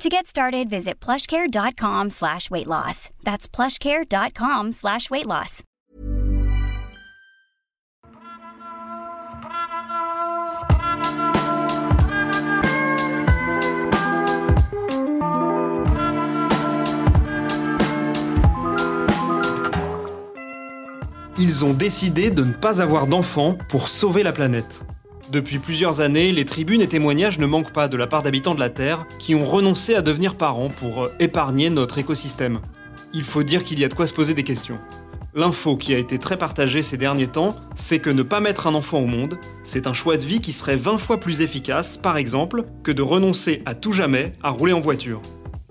To get started, visit plushcare.com slash weight loss. That's plushcare.com slash weight loss. Ils ont décidé de ne pas avoir d'enfants pour sauver la planète. Depuis plusieurs années, les tribunes et témoignages ne manquent pas de la part d'habitants de la Terre qui ont renoncé à devenir parents pour euh, épargner notre écosystème. Il faut dire qu'il y a de quoi se poser des questions. L'info qui a été très partagée ces derniers temps, c'est que ne pas mettre un enfant au monde, c'est un choix de vie qui serait 20 fois plus efficace, par exemple, que de renoncer à tout jamais à rouler en voiture.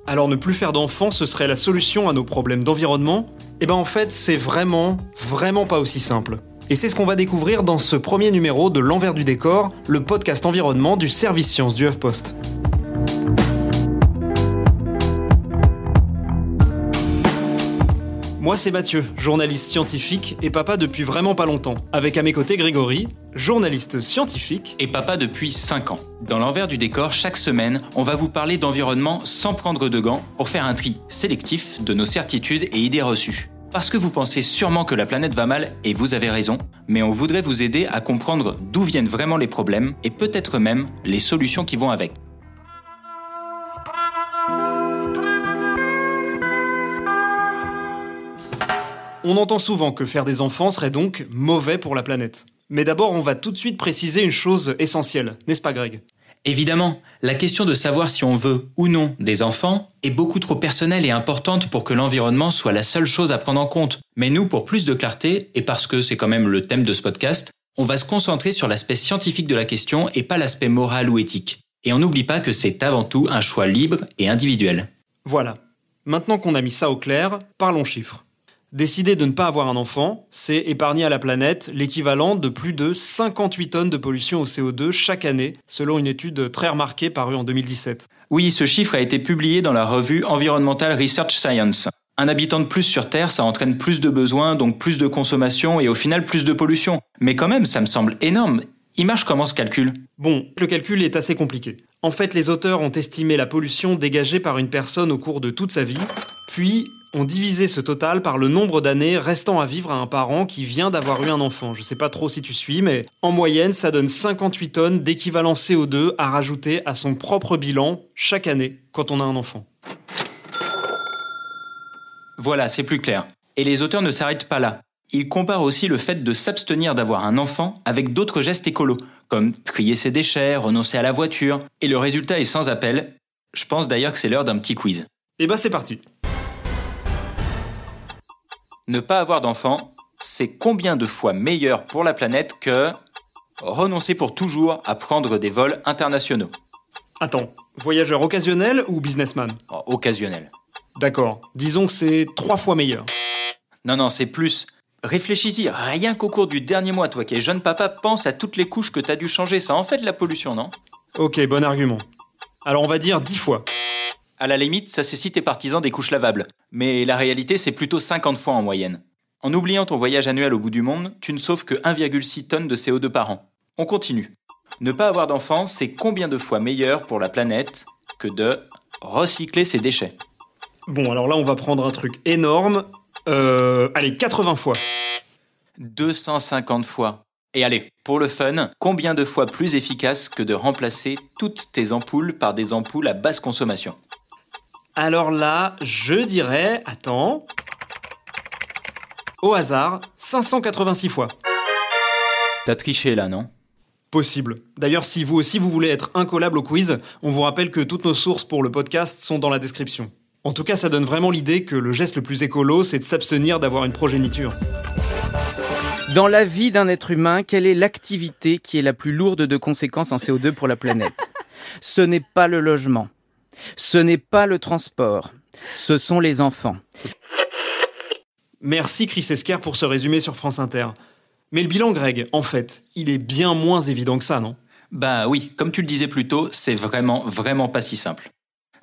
Alors ne plus faire d'enfants, ce serait la solution à nos problèmes d'environnement? Eh ben en fait, c'est vraiment, vraiment pas aussi simple. Et c'est ce qu'on va découvrir dans ce premier numéro de L'envers du décor, le podcast environnement du service science du HuffPost. Moi, c'est Mathieu, journaliste scientifique et papa depuis vraiment pas longtemps. Avec à mes côtés Grégory, journaliste scientifique. Et papa depuis 5 ans. Dans l'envers du décor, chaque semaine, on va vous parler d'environnement sans prendre de gants pour faire un tri sélectif de nos certitudes et idées reçues. Parce que vous pensez sûrement que la planète va mal, et vous avez raison, mais on voudrait vous aider à comprendre d'où viennent vraiment les problèmes et peut-être même les solutions qui vont avec. On entend souvent que faire des enfants serait donc mauvais pour la planète. Mais d'abord, on va tout de suite préciser une chose essentielle, n'est-ce pas Greg? Évidemment, la question de savoir si on veut ou non des enfants est beaucoup trop personnelle et importante pour que l'environnement soit la seule chose à prendre en compte. Mais nous, pour plus de clarté, et parce que c'est quand même le thème de ce podcast, on va se concentrer sur l'aspect scientifique de la question et pas l'aspect moral ou éthique. Et on n'oublie pas que c'est avant tout un choix libre et individuel. Voilà. Maintenant qu'on a mis ça au clair, parlons chiffres. Décider de ne pas avoir un enfant, c'est épargner à la planète l'équivalent de plus de 58 tonnes de pollution au CO2 chaque année, selon une étude très remarquée parue en 2017. Oui, ce chiffre a été publié dans la revue Environmental Research Science. Un habitant de plus sur Terre, ça entraîne plus de besoins, donc plus de consommation et au final plus de pollution. Mais quand même, ça me semble énorme. Il marche comment ce calcul? Bon, le calcul est assez compliqué. En fait, les auteurs ont estimé la pollution dégagée par une personne au cours de toute sa vie, puis ont divisé ce total par le nombre d'années restant à vivre à un parent qui vient d'avoir eu un enfant. Je sais pas trop si tu suis, mais en moyenne, ça donne 58 tonnes d'équivalent CO2 à rajouter à son propre bilan chaque année quand on a un enfant. Voilà, c'est plus clair. Et les auteurs ne s'arrêtent pas là. Ils comparent aussi le fait de s'abstenir d'avoir un enfant avec d'autres gestes écolos, comme trier ses déchets, renoncer à la voiture, et le résultat est sans appel. Je pense d'ailleurs que c'est l'heure d'un petit quiz. Et bah c'est parti. Ne pas avoir d'enfant, c'est combien de fois meilleur pour la planète que renoncer pour toujours à prendre des vols internationaux Attends, voyageur occasionnel ou businessman oh, Occasionnel. D'accord, disons que c'est trois fois meilleur. Non, non, c'est plus. Réfléchis-y, rien qu'au cours du dernier mois, toi qui es jeune papa, pense à toutes les couches que t'as dû changer, ça en fait de la pollution, non? Ok, bon argument. Alors on va dire dix fois. À la limite, ça c'est si t'es partisan des couches lavables. Mais la réalité, c'est plutôt 50 fois en moyenne. En oubliant ton voyage annuel au bout du monde, tu ne sauves que 1,6 tonnes de CO2 par an. On continue. Ne pas avoir d'enfants, c'est combien de fois meilleur pour la planète que de recycler ses déchets? Bon, alors là, on va prendre un truc énorme. Euh, allez, 80 fois. 250 fois. Et allez, pour le fun, combien de fois plus efficace que de remplacer toutes tes ampoules par des ampoules à basse consommation? Alors là, je dirais, attends, au hasard, 586 fois. T'as triché là, non? Possible. D'ailleurs, si vous aussi vous voulez être incollable au quiz, on vous rappelle que toutes nos sources pour le podcast sont dans la description. En tout cas, ça donne vraiment l'idée que le geste le plus écolo, c'est de s'abstenir d'avoir une progéniture. Dans la vie d'un être humain, quelle est l'activité qui est la plus lourde de conséquences en CO2 pour la planète? Ce n'est pas le logement. Ce n'est pas le transport, ce sont les enfants. Merci Chris Esquer pour ce résumé sur France Inter. Mais le bilan, Greg, en fait, il est bien moins évident que ça, non? Bah oui, comme tu le disais plus tôt, c'est vraiment, vraiment pas si simple.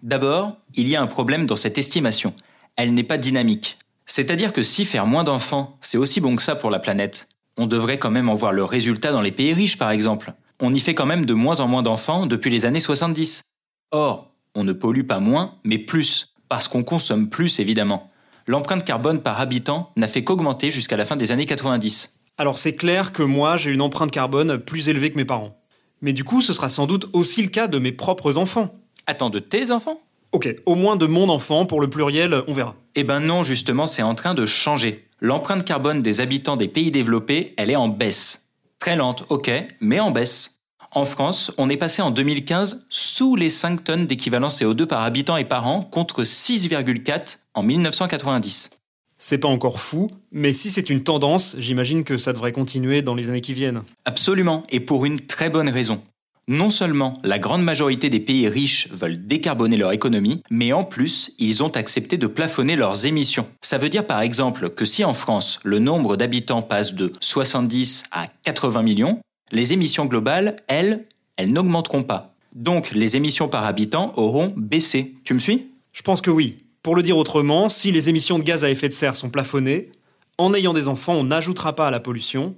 D'abord, il y a un problème dans cette estimation. Elle n'est pas dynamique. C'est-à-dire que si faire moins d'enfants, c'est aussi bon que ça pour la planète, on devrait quand même en voir le résultat dans les pays riches par exemple. On y fait quand même de moins en moins d'enfants depuis les années 70. Or, on ne pollue pas moins, mais plus, parce qu'on consomme plus évidemment. L'empreinte carbone par habitant n'a fait qu'augmenter jusqu'à la fin des années 90. Alors c'est clair que moi j'ai une empreinte carbone plus élevée que mes parents. Mais du coup ce sera sans doute aussi le cas de mes propres enfants. Attends, de tes enfants? Ok, au moins de mon enfant, pour le pluriel, on verra. Eh ben non, justement, c'est en train de changer. L'empreinte carbone des habitants des pays développés, elle est en baisse. Très lente, ok, mais en baisse. En France, on est passé en 2015 sous les 5 tonnes d'équivalent CO2 par habitant et par an contre 6,4 en 1990. C'est pas encore fou, mais si c'est une tendance, j'imagine que ça devrait continuer dans les années qui viennent. Absolument, et pour une très bonne raison. Non seulement la grande majorité des pays riches veulent décarboner leur économie, mais en plus, ils ont accepté de plafonner leurs émissions. Ça veut dire par exemple que si en France, le nombre d'habitants passe de 70 à 80 millions, les émissions globales, elles, elles n'augmenteront pas. Donc les émissions par habitant auront baissé. Tu me suis? Je pense que oui. Pour le dire autrement, si les émissions de gaz à effet de serre sont plafonnées, en ayant des enfants, on n'ajoutera pas à la pollution,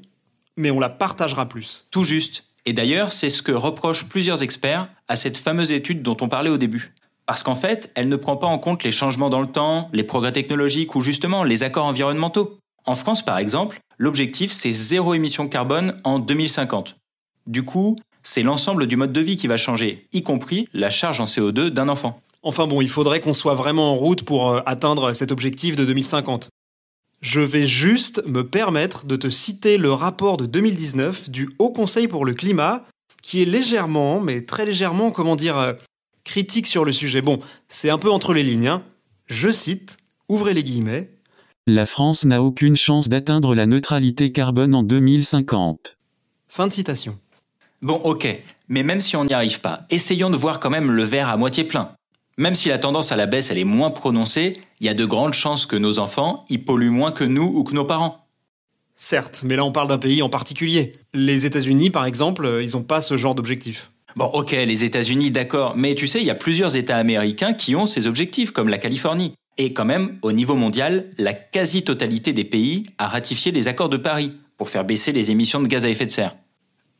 mais on la partagera plus. Tout juste. Et d'ailleurs, c'est ce que reprochent plusieurs experts à cette fameuse étude dont on parlait au début. Parce qu'en fait, elle ne prend pas en compte les changements dans le temps, les progrès technologiques ou justement les accords environnementaux. En France, par exemple, l'objectif c'est zéro émission carbone en 2050. Du coup, c'est l'ensemble du mode de vie qui va changer, y compris la charge en CO2 d'un enfant. Enfin bon, il faudrait qu'on soit vraiment en route pour euh, atteindre cet objectif de 2050. Je vais juste me permettre de te citer le rapport de 2019 du Haut Conseil pour le climat, qui est légèrement, mais très légèrement, comment dire, euh, critique sur le sujet. Bon, c'est un peu entre les lignes. Hein. Je cite, ouvrez les guillemets. La France n'a aucune chance d'atteindre la neutralité carbone en 2050. Fin de citation. Bon, ok, mais même si on n'y arrive pas, essayons de voir quand même le verre à moitié plein. Même si la tendance à la baisse elle est moins prononcée, il y a de grandes chances que nos enfants y polluent moins que nous ou que nos parents. Certes, mais là on parle d'un pays en particulier. Les États-Unis, par exemple, euh, ils n'ont pas ce genre d'objectif. Bon, ok, les États-Unis, d'accord, mais tu sais, il y a plusieurs États américains qui ont ces objectifs, comme la Californie. Et quand même, au niveau mondial, la quasi-totalité des pays a ratifié les accords de Paris pour faire baisser les émissions de gaz à effet de serre.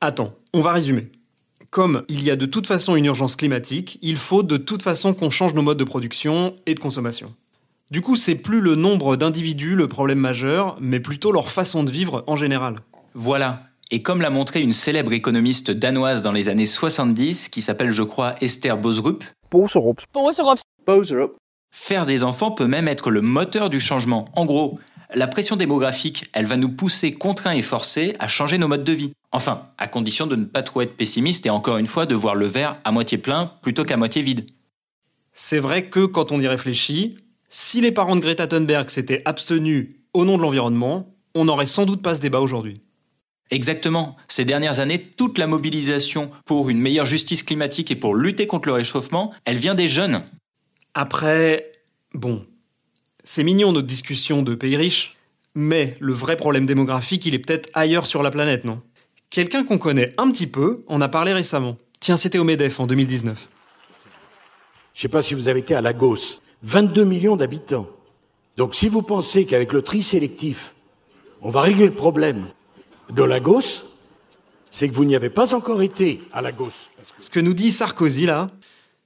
Attends, on va résumer. Comme il y a de toute façon une urgence climatique, il faut de toute façon qu'on change nos modes de production et de consommation. Du coup, c'est plus le nombre d'individus le problème majeur, mais plutôt leur façon de vivre en général. Voilà. Et comme l'a montré une célèbre économiste danoise dans les années 70, qui s'appelle je crois Esther Boserup, faire des enfants peut même être le moteur du changement. En gros, la pression démographique, elle va nous pousser contraints et forcés à changer nos modes de vie. Enfin, à condition de ne pas trop être pessimiste et encore une fois de voir le verre à moitié plein plutôt qu'à moitié vide. C'est vrai que quand on y réfléchit, si les parents de Greta Thunberg s'étaient abstenus au nom de l'environnement, on n'aurait sans doute pas ce débat aujourd'hui. Exactement. Ces dernières années, toute la mobilisation pour une meilleure justice climatique et pour lutter contre le réchauffement, elle vient des jeunes. Après, bon, c'est mignon notre discussion de pays riches, mais le vrai problème démographique, il est peut-être ailleurs sur la planète, non? Quelqu'un qu'on connaît un petit peu en a parlé récemment. Tiens, c'était au MEDEF en 2019. Je ne sais pas si vous avez été à Lagos. 22 millions d'habitants. Donc si vous pensez qu'avec le tri sélectif, on va régler le problème de Lagos, c'est que vous n'y avez pas encore été à Lagos. Ce que nous dit Sarkozy là,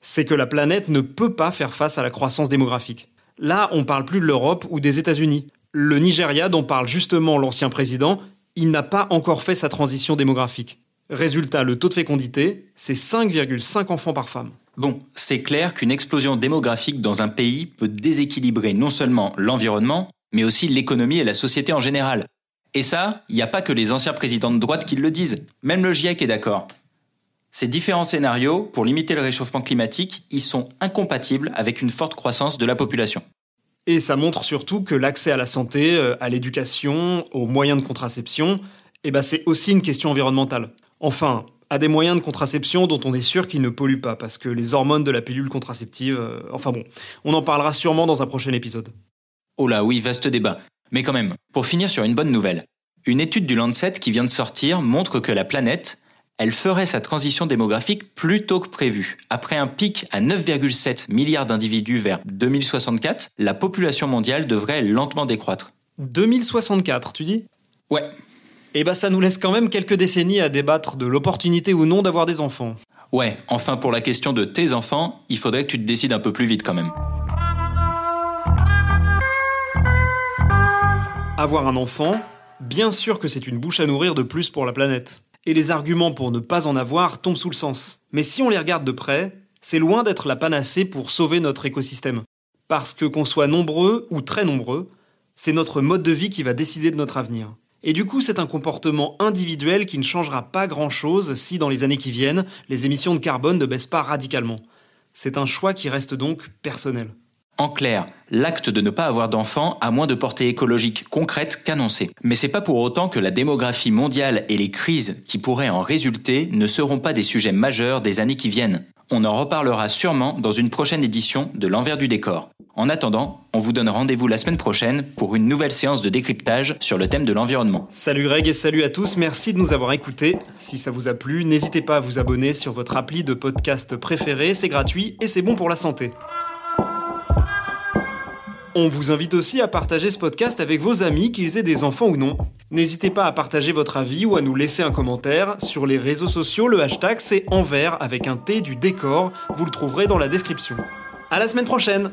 c'est que la planète ne peut pas faire face à la croissance démographique. Là, on parle plus de l'Europe ou des États-Unis. Le Nigeria, dont parle justement l'ancien président, il n'a pas encore fait sa transition démographique. Résultat, le taux de fécondité, c'est 5,5 enfants par femme. Bon, c'est clair qu'une explosion démographique dans un pays peut déséquilibrer non seulement l'environnement, mais aussi l'économie et la société en général. Et ça, il n'y a pas que les anciens présidents de droite qui le disent. Même le GIEC est d'accord. Ces différents scénarios, pour limiter le réchauffement climatique, ils sont incompatibles avec une forte croissance de la population. Et ça montre surtout que l'accès à la santé, euh, à l'éducation, aux moyens de contraception, eh ben c'est aussi une question environnementale. Enfin, à des moyens de contraception dont on est sûr qu'ils ne polluent pas, parce que les hormones de la pilule contraceptive, euh, enfin bon, on en parlera sûrement dans un prochain épisode. Oh là oui, vaste débat. Mais quand même, pour finir sur une bonne nouvelle, une étude du Lancet qui vient de sortir montre que la planète, elle ferait sa transition démographique plus tôt que prévu. Après un pic à 9,7 milliards d'individus vers 2064, la population mondiale devrait lentement décroître. 2064, tu dis? Ouais. Eh ben ça nous laisse quand même quelques décennies à débattre de l'opportunité ou non d'avoir des enfants. Ouais, enfin pour la question de tes enfants, il faudrait que tu te décides un peu plus vite quand même. Avoir un enfant, bien sûr que c'est une bouche à nourrir de plus pour la planète. Et les arguments pour ne pas en avoir tombent sous le sens. Mais si on les regarde de près, c'est loin d'être la panacée pour sauver notre écosystème. Parce que qu'on soit nombreux ou très nombreux, c'est notre mode de vie qui va décider de notre avenir. Et du coup, c'est un comportement individuel qui ne changera pas grand-chose si dans les années qui viennent, les émissions de carbone ne baissent pas radicalement. C'est un choix qui reste donc personnel. En clair, l'acte de ne pas avoir d'enfants a moins de portée écologique concrète qu'annoncée. Mais c'est pas pour autant que la démographie mondiale et les crises qui pourraient en résulter ne seront pas des sujets majeurs des années qui viennent. On en reparlera sûrement dans une prochaine édition de l'envers du décor. En attendant, on vous donne rendez-vous la semaine prochaine pour une nouvelle séance de décryptage sur le thème de l'environnement. Salut Greg et salut à tous, merci de nous avoir écoutés. Si ça vous a plu, n'hésitez pas à vous abonner sur votre appli de podcast préféré, c'est gratuit et c'est bon pour la santé. On vous invite aussi à partager ce podcast avec vos amis, qu'ils aient des enfants ou non. N'hésitez pas à partager votre avis ou à nous laisser un commentaire. Sur les réseaux sociaux, le hashtag c'est envers avec un T du décor. Vous le trouverez dans la description. À la semaine prochaine!